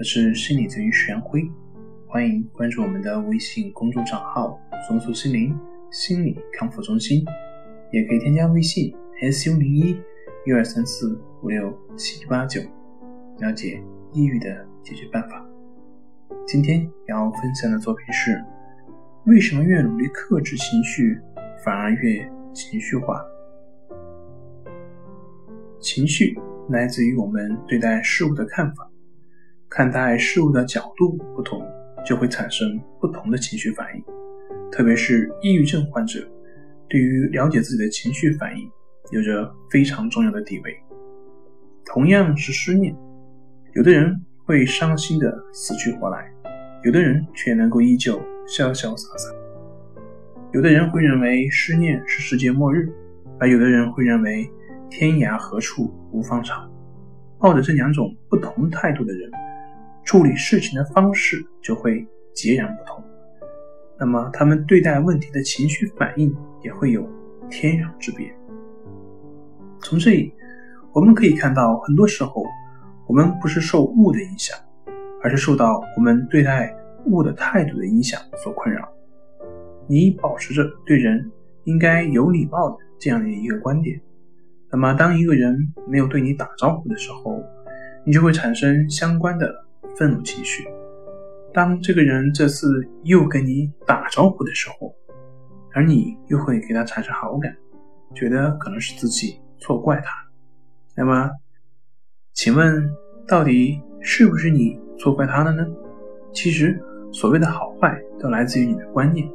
我是心理咨询师杨辉，欢迎关注我们的微信公众账号“松树心灵心理康复中心”，也可以添加微信 “s u 零一一二三四五六七八九”，了解抑郁的解决办法。今天要分享的作品是：为什么越努力克制情绪，反而越情绪化？情绪来自于我们对待事物的看法。看待事物的角度不同，就会产生不同的情绪反应。特别是抑郁症患者，对于了解自己的情绪反应有着非常重要的地位。同样是失恋，有的人会伤心的死去活来，有的人却能够依旧潇潇洒洒。有的人会认为失恋是世界末日，而有的人会认为天涯何处无芳草。抱着这两种不同态度的人。处理事情的方式就会截然不同，那么他们对待问题的情绪反应也会有天壤之别。从这里我们可以看到，很多时候我们不是受物的影响，而是受到我们对待物的态度的影响所困扰。你保持着对人应该有礼貌的这样的一个观点，那么当一个人没有对你打招呼的时候，你就会产生相关的。愤怒情绪。当这个人这次又跟你打招呼的时候，而你又会给他产生好感，觉得可能是自己错怪他。那么，请问到底是不是你错怪他了呢？其实，所谓的好坏都来自于你的观念。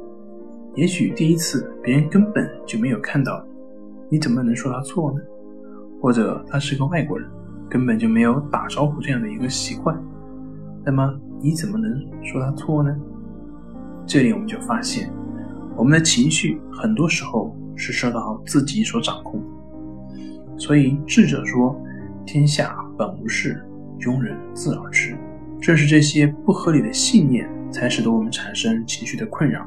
也许第一次别人根本就没有看到你，你怎么能说他错呢？或者他是个外国人，根本就没有打招呼这样的一个习惯。那么你怎么能说他错呢？这里我们就发现，我们的情绪很多时候是受到自己所掌控。所以智者说：“天下本无事，庸人自扰之。”正是这些不合理的信念，才使得我们产生情绪的困扰，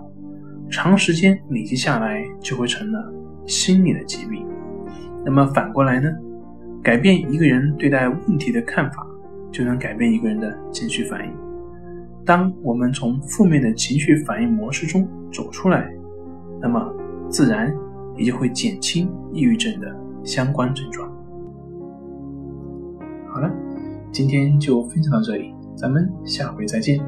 长时间累积下来，就会成了心理的疾病。那么反过来呢？改变一个人对待问题的看法。就能改变一个人的情绪反应。当我们从负面的情绪反应模式中走出来，那么自然也就会减轻抑郁症的相关症状。好了，今天就分享到这里，咱们下回再见。